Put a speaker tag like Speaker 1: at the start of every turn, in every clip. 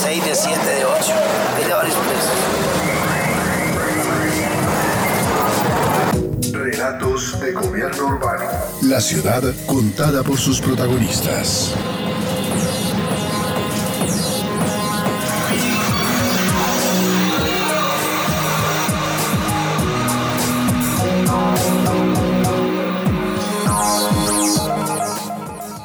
Speaker 1: 6, de 7, de 8. Hay de varios precios.
Speaker 2: Relatos de gobierno urbano. La ciudad contada por sus protagonistas.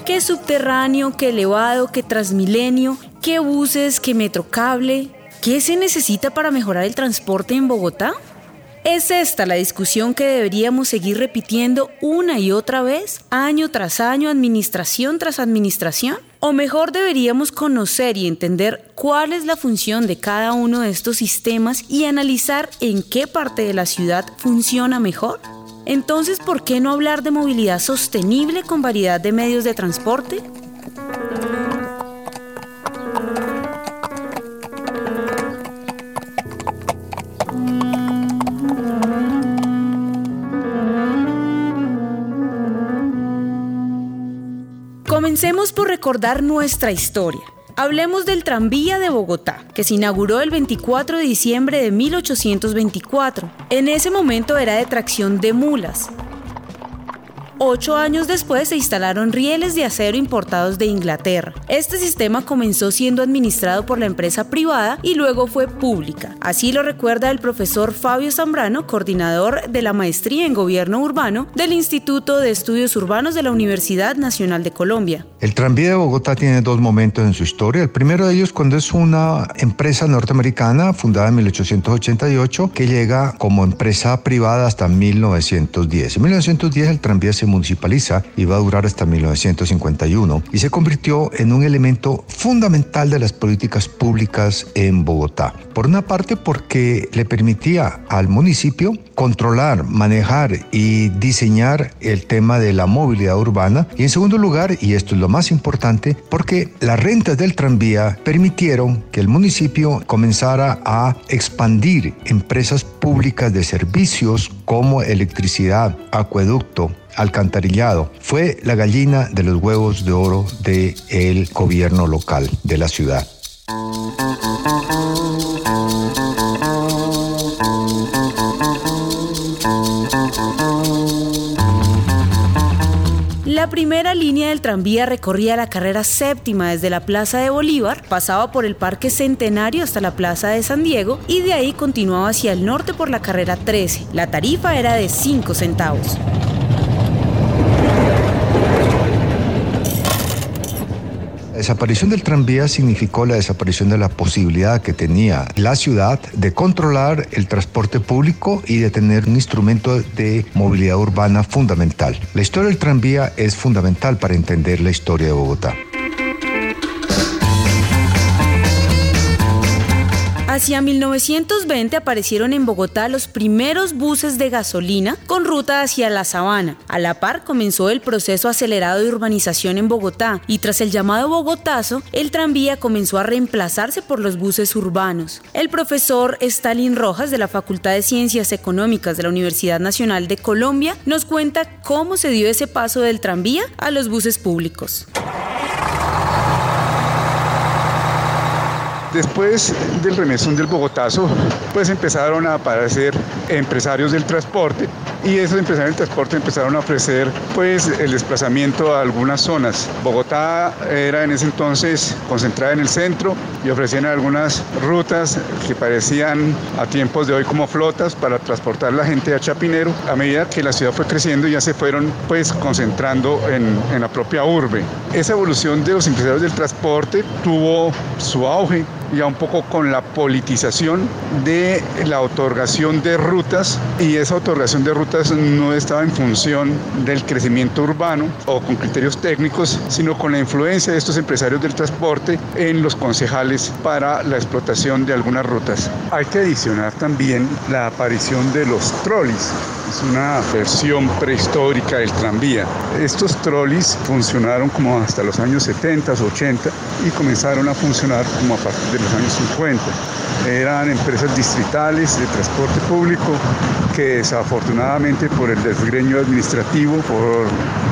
Speaker 3: ¿Qué subterráneo, qué elevado, qué transmilenio, qué buses, qué metrocable? ¿Qué se necesita para mejorar el transporte en Bogotá? ¿Es esta la discusión que deberíamos seguir repitiendo una y otra vez, año tras año, administración tras administración? ¿O mejor deberíamos conocer y entender cuál es la función de cada uno de estos sistemas y analizar en qué parte de la ciudad funciona mejor? Entonces, ¿por qué no hablar de movilidad sostenible con variedad de medios de transporte? Comencemos por recordar nuestra historia. Hablemos del tranvía de Bogotá, que se inauguró el 24 de diciembre de 1824. En ese momento era de tracción de mulas. Ocho años después se instalaron rieles de acero importados de Inglaterra. Este sistema comenzó siendo administrado por la empresa privada y luego fue pública. Así lo recuerda el profesor Fabio Zambrano, coordinador de la maestría en gobierno urbano del Instituto de Estudios Urbanos de la Universidad Nacional de Colombia.
Speaker 4: El tranvía de Bogotá tiene dos momentos en su historia. El primero de ellos cuando es una empresa norteamericana fundada en 1888 que llega como empresa privada hasta 1910. En 1910 el tranvía se municipaliza y va a durar hasta 1951 y se convirtió en un elemento fundamental de las políticas públicas en Bogotá. Por una parte porque le permitía al municipio controlar, manejar y diseñar el tema de la movilidad urbana y en segundo lugar, y esto es lo más importante, porque las rentas del tranvía permitieron que el municipio comenzara a expandir empresas públicas de servicios como electricidad, acueducto, alcantarillado. Fue la gallina de los huevos de oro del el gobierno local de la ciudad.
Speaker 3: La primera línea del tranvía recorría la carrera séptima desde la Plaza de Bolívar, pasaba por el Parque Centenario hasta la Plaza de San Diego y de ahí continuaba hacia el norte por la carrera 13. La tarifa era de 5 centavos.
Speaker 4: La desaparición del tranvía significó la desaparición de la posibilidad que tenía la ciudad de controlar el transporte público y de tener un instrumento de movilidad urbana fundamental. La historia del tranvía es fundamental para entender la historia de Bogotá.
Speaker 3: Hacia 1920 aparecieron en Bogotá los primeros buses de gasolina con ruta hacia la sabana. A la par comenzó el proceso acelerado de urbanización en Bogotá y tras el llamado Bogotazo, el tranvía comenzó a reemplazarse por los buses urbanos. El profesor Stalin Rojas de la Facultad de Ciencias Económicas de la Universidad Nacional de Colombia nos cuenta cómo se dio ese paso del tranvía a los buses públicos.
Speaker 5: Después del remesón del Bogotazo, pues empezaron a aparecer empresarios del transporte y esos empresarios del transporte empezaron a ofrecer pues el desplazamiento a algunas zonas. Bogotá era en ese entonces concentrada en el centro y ofrecían algunas rutas que parecían a tiempos de hoy como flotas para transportar la gente a Chapinero. A medida que la ciudad fue creciendo ya se fueron pues concentrando en, en la propia urbe. Esa evolución de los empresarios del transporte tuvo su auge ya un poco con la politización de la otorgación de rutas y esa otorgación de rutas no estaba en función del crecimiento urbano o con criterios técnicos, sino con la influencia de estos empresarios del transporte en los concejales para la explotación de algunas rutas. Hay que adicionar también la aparición de los trolis. Es una versión prehistórica del tranvía. Estos trolis funcionaron como hasta los años 70, 80 y comenzaron a funcionar como a partir de los años 50. Eran empresas distritales de transporte público que desafortunadamente por el desgreño administrativo, por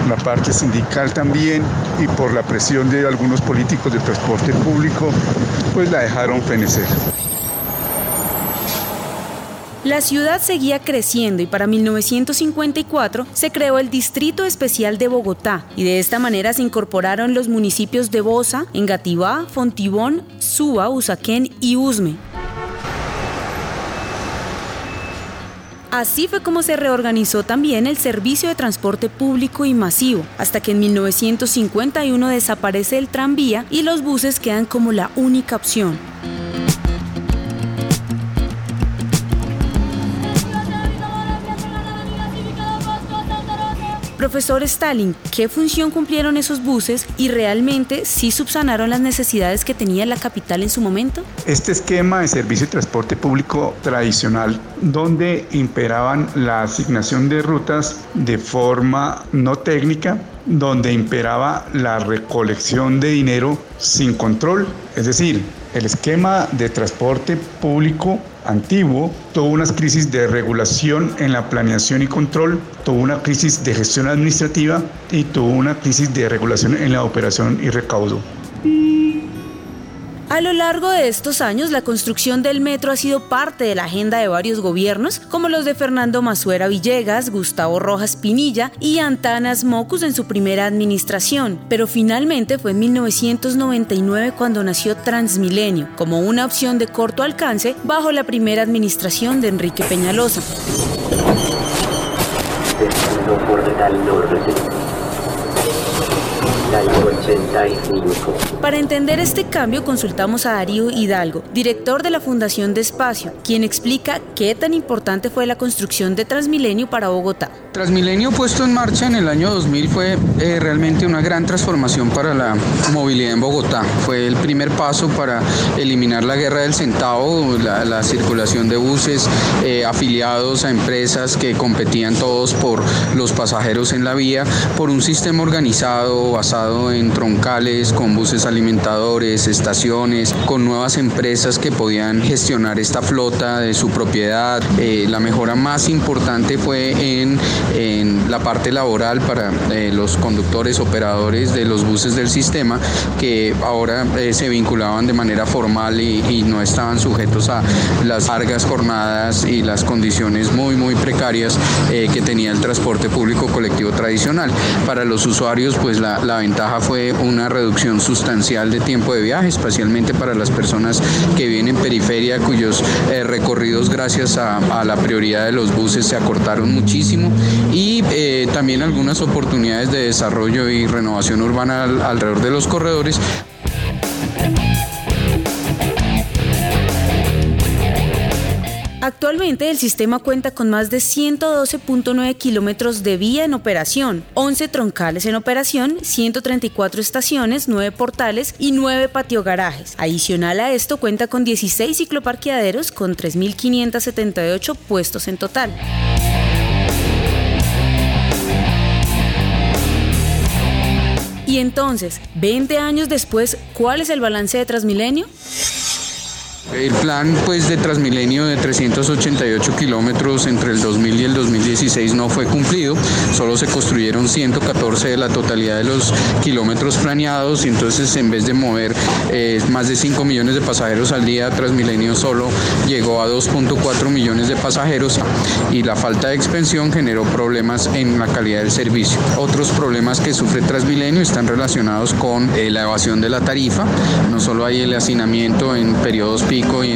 Speaker 5: la parte sindical también y por la presión de algunos políticos de transporte público, pues la dejaron fenecer.
Speaker 3: La ciudad seguía creciendo y para 1954 se creó el Distrito Especial de Bogotá y de esta manera se incorporaron los municipios de Bosa, Engativá, Fontibón, Suba, Usaquén y Usme. Así fue como se reorganizó también el servicio de transporte público y masivo, hasta que en 1951 desaparece el tranvía y los buses quedan como la única opción. Profesor Stalin, ¿qué función cumplieron esos buses y realmente sí subsanaron las necesidades que tenía la capital en su momento?
Speaker 5: Este esquema de servicio de transporte público tradicional, donde imperaban la asignación de rutas de forma no técnica, donde imperaba la recolección de dinero sin control, es decir, el esquema de transporte público antiguo tuvo unas crisis de regulación en la planeación y control, tuvo una crisis de gestión administrativa y tuvo una crisis de regulación en la operación y recaudo.
Speaker 3: A lo largo de estos años, la construcción del metro ha sido parte de la agenda de varios gobiernos, como los de Fernando Masuera Villegas, Gustavo Rojas Pinilla y Antanas Mocus en su primera administración. Pero finalmente fue en 1999 cuando nació Transmilenio, como una opción de corto alcance bajo la primera administración de Enrique Peñalosa. Para entender este cambio consultamos a Darío Hidalgo, director de la Fundación de Espacio, quien explica qué tan importante fue la construcción de Transmilenio para Bogotá.
Speaker 6: Transmilenio puesto en marcha en el año 2000 fue eh, realmente una gran transformación para la movilidad en Bogotá. Fue el primer paso para eliminar la guerra del centavo, la, circulación de buses eh, afiliados a empresas que competían todos por los pasajeros en la vía, por un sistema organizado basado en troncales, con buses alimentadores, estaciones, con nuevas empresas que podían gestionar esta flota de su propiedad. Eh, la mejora más importante fue en, en la parte laboral para eh, los conductores, operadores de los buses del sistema, que ahora eh, se vinculaban de manera formal y, no estaban sujetos a las largas jornadas y las condiciones muy, muy precarias que tenía el transporte público colectivo tradicional. Para los usuarios, pues la, la ventaja fue una reducción sustancial de tiempo de viaje, especialmente para las personas que viven en periferia, cuyos eh, recorridos gracias a, la prioridad de los buses se acortaron muchísimo y eh, también algunas oportunidades de desarrollo y renovación urbana alrededor de los corredores.
Speaker 3: Actualmente el sistema cuenta con más de 112.9 kilómetros de vía en operación, 11 troncales en operación, 134 estaciones, 9 portales y 9 patiogarajes. Adicional a esto cuenta con 16 cicloparqueaderos con 3.578 puestos en total. Y entonces, 20 años después, ¿cuál es el balance de Transmilenio?
Speaker 6: El plan pues de Transmilenio de 388 kilómetros entre el 2000 y el 2016 no fue cumplido, solo se construyeron 114 de la totalidad de los kilómetros planeados y entonces en vez de mover eh, más de 5 millones de pasajeros al día, Transmilenio solo llegó a 2.4 millones de pasajeros y la falta de expansión generó problemas en la calidad del servicio. Otros problemas que sufre Transmilenio están relacionados con eh, la evasión de la tarifa, no solo hay el hacinamiento en periodos pico y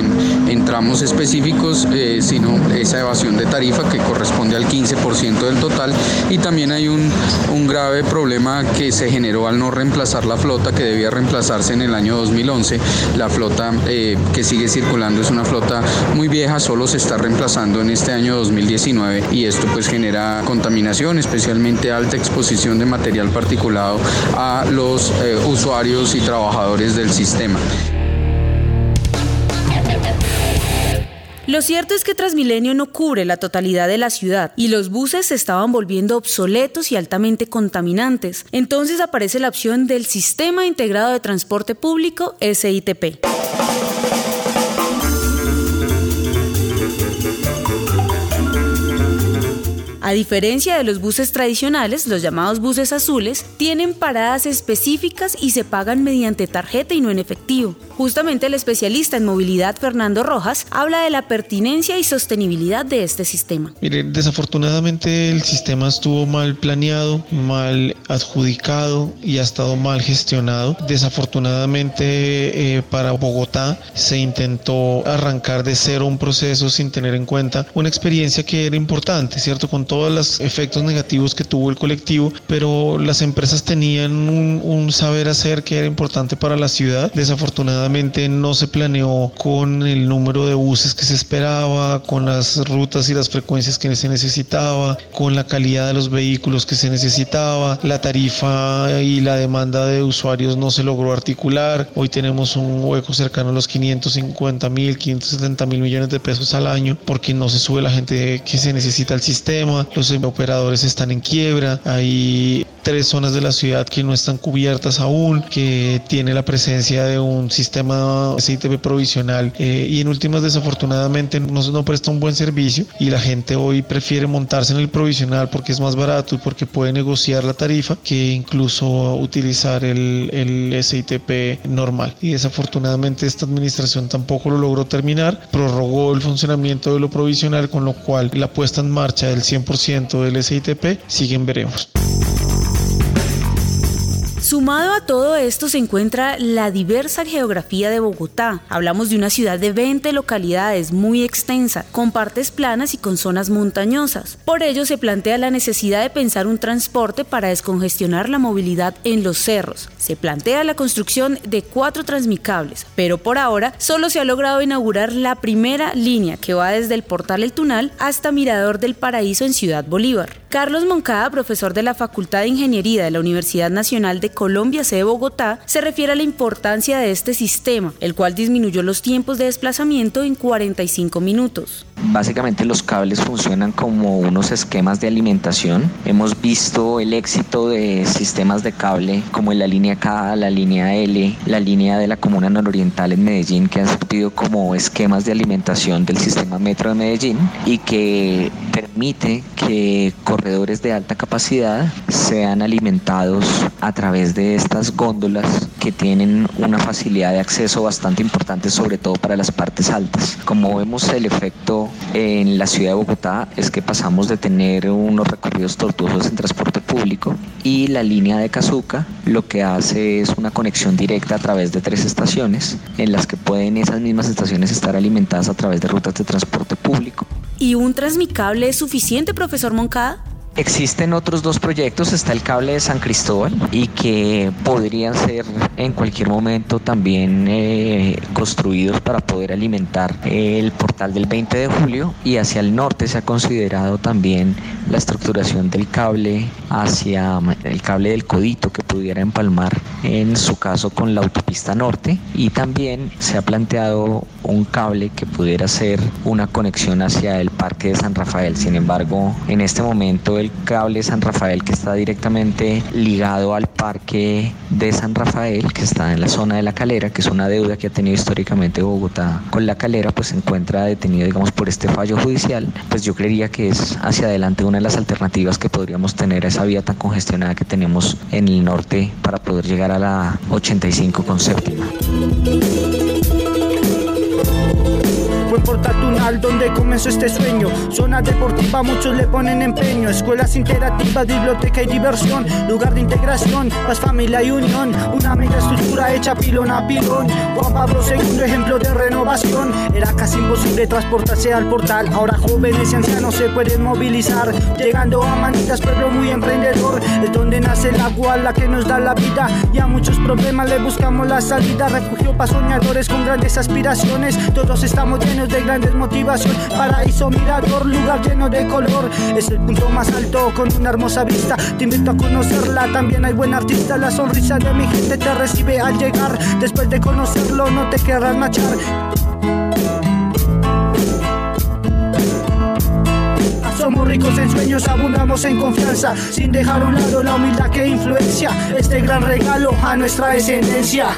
Speaker 6: en, tramos específicos, eh, sino esa evasión de tarifa que corresponde al 15% del total. Y también hay un, un grave problema que se generó al no reemplazar la flota que debía reemplazarse en el año 2011. La flota eh, que sigue circulando es una flota muy vieja, solo se está reemplazando en este año 2019 y esto pues genera contaminación, especialmente alta exposición de material particulado a los eh, usuarios y trabajadores del sistema.
Speaker 3: Lo cierto es que Transmilenio no cubre la totalidad de la ciudad y los buses se estaban volviendo obsoletos y altamente contaminantes. Entonces aparece la opción del Sistema Integrado de Transporte Público, SITP. A diferencia de los buses tradicionales, los llamados buses azules tienen paradas específicas y se pagan mediante tarjeta y no en efectivo. Justamente el especialista en movilidad Fernando Rojas habla de la pertinencia y sostenibilidad de este sistema.
Speaker 7: Mire, desafortunadamente el sistema estuvo mal planeado, mal adjudicado y ha estado mal gestionado. Desafortunadamente eh, para Bogotá se intentó arrancar de cero un proceso sin tener en cuenta una experiencia que era importante, ¿cierto? Con todos los efectos negativos que tuvo el colectivo, pero las empresas tenían un, saber hacer que era importante para la ciudad. Desafortunadamente no se planeó con el número de buses que se esperaba, con las rutas y las frecuencias que se necesitaba, con la calidad de los vehículos que se necesitaba, la tarifa y la demanda de usuarios no se logró articular. Hoy tenemos un hueco cercano a los 550 mil, 570 mil millones de pesos al año porque no se sube la gente que se necesita al sistema los operadores están en quiebra, hay tres zonas de la ciudad que no están cubiertas aún, que tiene la presencia de un sistema CITP provisional eh, y en últimas desafortunadamente no, no presta un buen servicio y la gente hoy prefiere montarse en el provisional porque es más barato y porque puede negociar la tarifa que incluso utilizar el, el SITP normal. Y desafortunadamente esta administración tampoco lo logró terminar, prorrogó el funcionamiento de lo provisional con lo cual la puesta en marcha del 100% del SITP, siguen veremos.
Speaker 3: Sumado a todo esto se encuentra la diversa geografía de Bogotá. Hablamos de una ciudad de 20 localidades muy extensa, con partes planas y con zonas montañosas. Por ello se plantea la necesidad de pensar un transporte para descongestionar la movilidad en los cerros. Se plantea la construcción de cuatro transmicables, pero por ahora solo se ha logrado inaugurar la primera línea que va desde el Portal El Tunal hasta Mirador del Paraíso en Ciudad Bolívar. Carlos Moncada, profesor de la Facultad de Ingeniería de la Universidad Nacional de Colombia, sede Bogotá, se refiere a la importancia de este sistema, el cual disminuyó los tiempos de desplazamiento en 45 minutos.
Speaker 8: Básicamente los cables funcionan como unos esquemas de alimentación. Hemos visto el éxito de sistemas de cable como la línea K, la línea L, la línea de la Comuna Nororiental en Medellín, que han servido como esquemas de alimentación del sistema metro de Medellín y que permite que corredores de alta capacidad sean alimentados a través de estas góndolas que tienen una facilidad de acceso bastante importante, sobre todo para las partes altas. Como vemos el efecto en la ciudad de Bogotá es que pasamos de tener unos recorridos tortuosos en transporte público y la línea de Cazuca lo que hace es una conexión directa a través de tres estaciones en las que pueden esas mismas estaciones estar alimentadas a través de rutas de transporte público.
Speaker 3: ¿Y un transmicable es suficiente, profesor Moncada?
Speaker 8: Existen otros dos proyectos, está el cable de San Cristóbal y que podrían ser en cualquier momento también eh, construidos para poder alimentar el portal del 20 de julio y hacia el norte se ha considerado también la estructuración del cable hacia el cable del codito que pudiera empalmar en su caso con la autopista norte y también se ha planteado un cable que pudiera ser una conexión hacia el parque de San Rafael. Sin embargo, en este momento el cable San Rafael que está directamente ligado al parque de San Rafael, que está en la zona de la calera, que es una deuda que ha tenido históricamente Bogotá con la calera, pues se encuentra detenido, digamos, por este fallo judicial. Pues yo creería que es hacia adelante una de las alternativas que podríamos tener a esa vía tan congestionada que tenemos en el norte para poder llegar a la 85 con séptima.
Speaker 9: Tunal donde comenzó este sueño. Zona deportiva, muchos le ponen empeño. Escuelas interactivas, biblioteca y diversión. Lugar de integración, paz, familia y unión. Una mega estructura hecha pilón a pilón. Juan Pablo II, ejemplo de renovación. Era casi imposible transportarse al portal. Ahora jóvenes y ancianos se pueden movilizar. Llegando a Manitas, pueblo muy emprendedor. Es donde nace el agua, la que nos da la vida. Y a muchos problemas le buscamos la salida. Refugio para soñadores con grandes aspiraciones. Todos estamos llenos de grandes motivaciones. Paraíso mirador, lugar lleno de color. Es el punto más alto con una hermosa vista. Te invito a conocerla. También hay buen artista. La sonrisa de mi gente te recibe al llegar. Después de conocerlo, no te querrás machar. Somos ricos en sueños, abundamos en confianza, sin dejar a un lado la humildad que influencia este gran regalo a nuestra descendencia.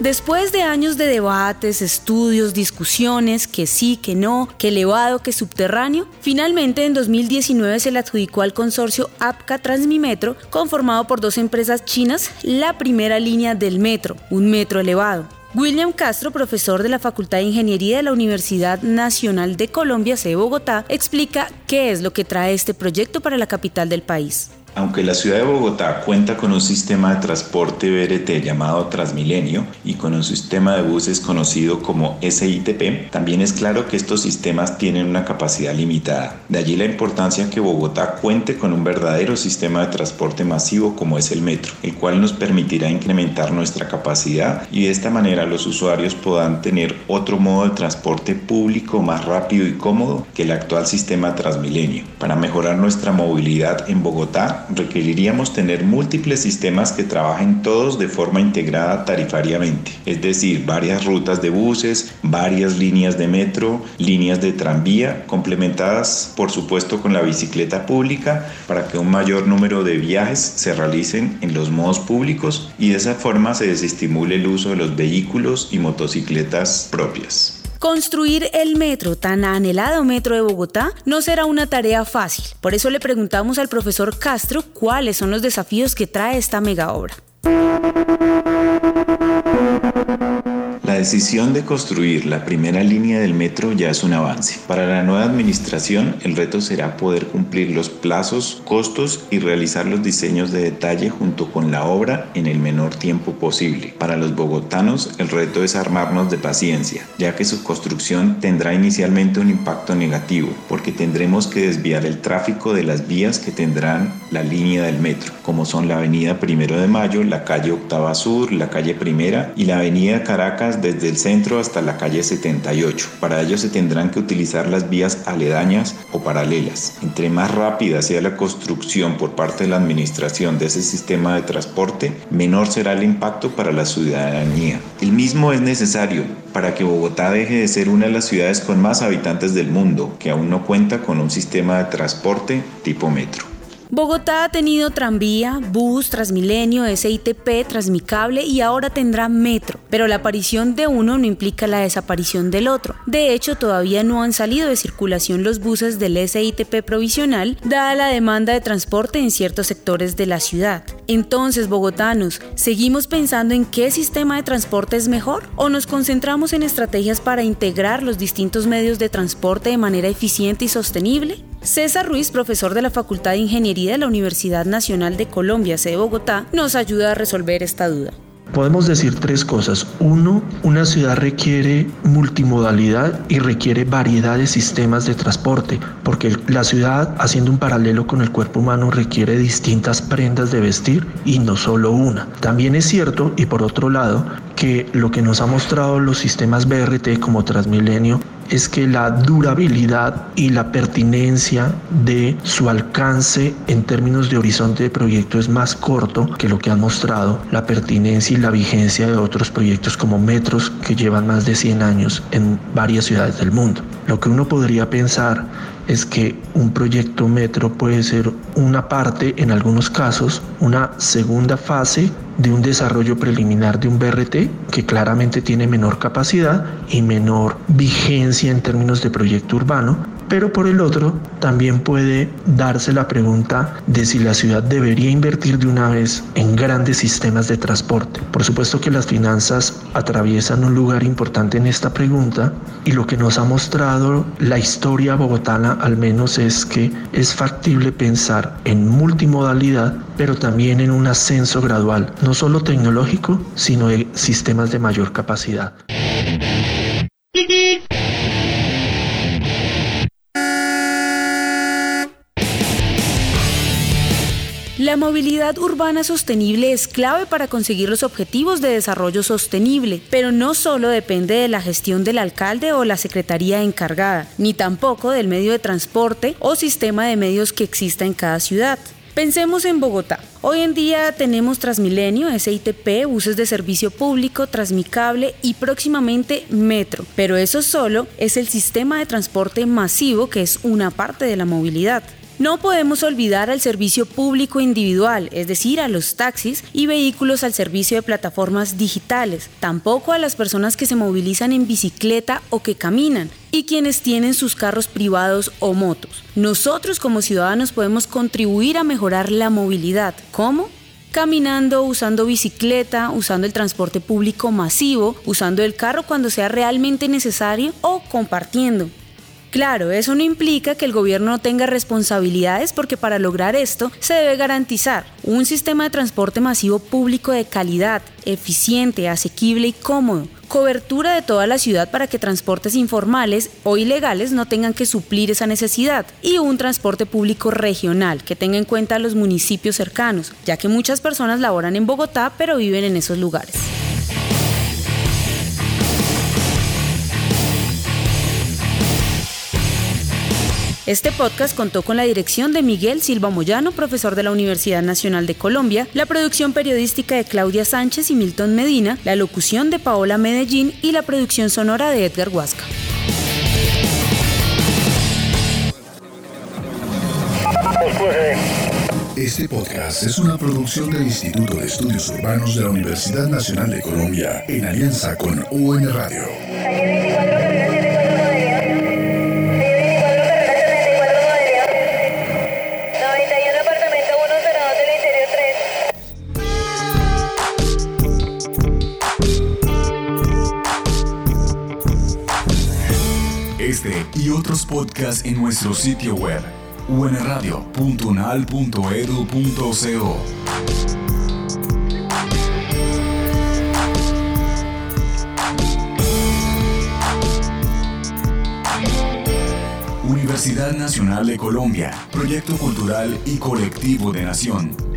Speaker 3: Después de años de debates, estudios, discusiones, que sí, que no, que elevado, que subterráneo, finalmente en 2019 se le adjudicó al consorcio APCA Transmimetro, conformado por dos empresas chinas, la primera línea del metro, un metro elevado. William Castro, profesor de la Facultad de Ingeniería de la Universidad Nacional de Colombia, C. Bogotá, explica qué es lo que trae este proyecto para la capital del país.
Speaker 10: Aunque la ciudad de Bogotá cuenta con un sistema de transporte BRT llamado Transmilenio y con un sistema de buses conocido como SITP, también es claro que estos sistemas tienen una capacidad limitada. De allí la importancia que Bogotá cuente con un verdadero sistema de transporte masivo como es el metro, el cual nos permitirá incrementar nuestra capacidad y de esta manera los usuarios puedan tener otro modo de transporte público más rápido y cómodo que el actual sistema Transmilenio. Para mejorar nuestra movilidad en Bogotá, requeriríamos tener múltiples sistemas que trabajen todos de forma integrada tarifariamente, es decir, varias rutas de buses, varias líneas de metro, líneas de tranvía, complementadas por supuesto con la bicicleta pública para que un mayor número de viajes se realicen en los modos públicos y de esa forma se desestimule el uso de los vehículos y motocicletas propias.
Speaker 3: Construir el metro, tan anhelado metro de Bogotá, no será una tarea fácil. Por eso le preguntamos al profesor Castro cuáles son los desafíos que trae esta mega obra.
Speaker 10: Decisión de construir la primera línea del metro ya es un avance. Para la nueva administración, el reto será poder cumplir los plazos, costos y realizar los diseños de detalle junto con la obra en el menor tiempo posible. Para los bogotanos, el reto es armarnos de paciencia, ya que su construcción tendrá inicialmente un impacto negativo, porque tendremos que desviar el tráfico de las vías que tendrán la línea del metro, como son la avenida Primero de Mayo, la calle Octava Sur, la calle Primera y la avenida Caracas desde el centro hasta la calle 78. Para ello se tendrán que utilizar las vías aledañas o paralelas. Entre más rápida sea la construcción por parte de la administración de ese sistema de transporte, menor será el impacto para la ciudadanía. El mismo es necesario para que Bogotá deje de ser una de las ciudades con más habitantes del mundo, que aún no cuenta con un sistema de transporte tipo metro.
Speaker 3: Bogotá ha tenido tranvía, bus, Transmilenio, SITP, Transmicable y ahora tendrá metro, pero la aparición de uno no implica la desaparición del otro. De hecho, todavía no han salido de circulación los buses del SITP provisional, dada la demanda de transporte en ciertos sectores de la ciudad. Entonces, bogotanos, ¿seguimos pensando en qué sistema de transporte es mejor? ¿O nos concentramos en estrategias para integrar los distintos medios de transporte de manera eficiente y sostenible? César Ruiz, profesor de la Facultad de Ingeniería de la Universidad Nacional de Colombia, sede Bogotá, nos ayuda a resolver esta duda.
Speaker 11: Podemos decir tres cosas. Uno, una ciudad requiere multimodalidad y requiere variedad de sistemas de transporte, porque la ciudad, haciendo un paralelo con el cuerpo humano, requiere distintas prendas de vestir y no solo una. También es cierto, y por otro lado, que lo que nos ha mostrado los sistemas BRT como Transmilenio es que la durabilidad y la pertinencia de su alcance en términos de horizonte de proyecto es más corto que lo que han mostrado la pertinencia y la vigencia de otros proyectos como metros que llevan más de 100 años en varias ciudades del mundo. Lo que uno podría pensar es que un proyecto metro puede ser una parte, en algunos casos, una segunda fase de un desarrollo preliminar de un BRT que claramente tiene menor capacidad y menor vigencia en términos de proyecto urbano, pero por el otro también puede darse la pregunta de si la ciudad debería invertir de una vez en grandes sistemas de transporte. Por supuesto que las finanzas atraviesan un lugar importante en esta pregunta y lo que nos ha mostrado la historia bogotana al menos es que es factible pensar en multimodalidad pero también en un ascenso gradual, no solo tecnológico, sino de sistemas de mayor capacidad.
Speaker 3: La movilidad urbana sostenible es clave para conseguir los objetivos de desarrollo sostenible, pero no solo depende de la gestión del alcalde o la secretaría encargada, ni tampoco del medio de transporte o sistema de medios que exista en cada ciudad. Pensemos en Bogotá. Hoy en día tenemos Transmilenio, SITP, buses de servicio público, Transmicable y próximamente Metro. Pero eso solo es el sistema de transporte masivo que es una parte de la movilidad. No podemos olvidar al servicio público individual, es decir, a los taxis y vehículos al servicio de plataformas digitales, tampoco a las personas que se movilizan en bicicleta o que caminan, y quienes tienen sus carros privados o motos. Nosotros como ciudadanos podemos contribuir a mejorar la movilidad. ¿Cómo? caminando, usando bicicleta, usando el transporte público masivo, usando el carro cuando sea realmente necesario o compartiendo. Claro, eso no implica que el gobierno no tenga responsabilidades porque para lograr esto se debe garantizar un sistema de transporte masivo público de calidad, eficiente, asequible y cómodo, cobertura de toda la ciudad para que transportes informales o ilegales no tengan que suplir esa necesidad y un transporte público regional que tenga en cuenta a los municipios cercanos, ya que muchas personas laboran en Bogotá pero viven en esos lugares. Este podcast contó con la dirección de Miguel Silva Moyano, profesor de la Universidad Nacional de Colombia, la producción periodística de Claudia Sánchez y Milton Medina, la locución de Paola Medellín y la producción sonora de Edgar Huasca.
Speaker 2: Este podcast es una producción del Instituto de Estudios Urbanos de la Universidad Nacional de Colombia en alianza con UN Radio.
Speaker 12: Podcasts en nuestro sitio web unradio.unal.edu.co. Universidad Nacional de Colombia, proyecto cultural y colectivo de nación.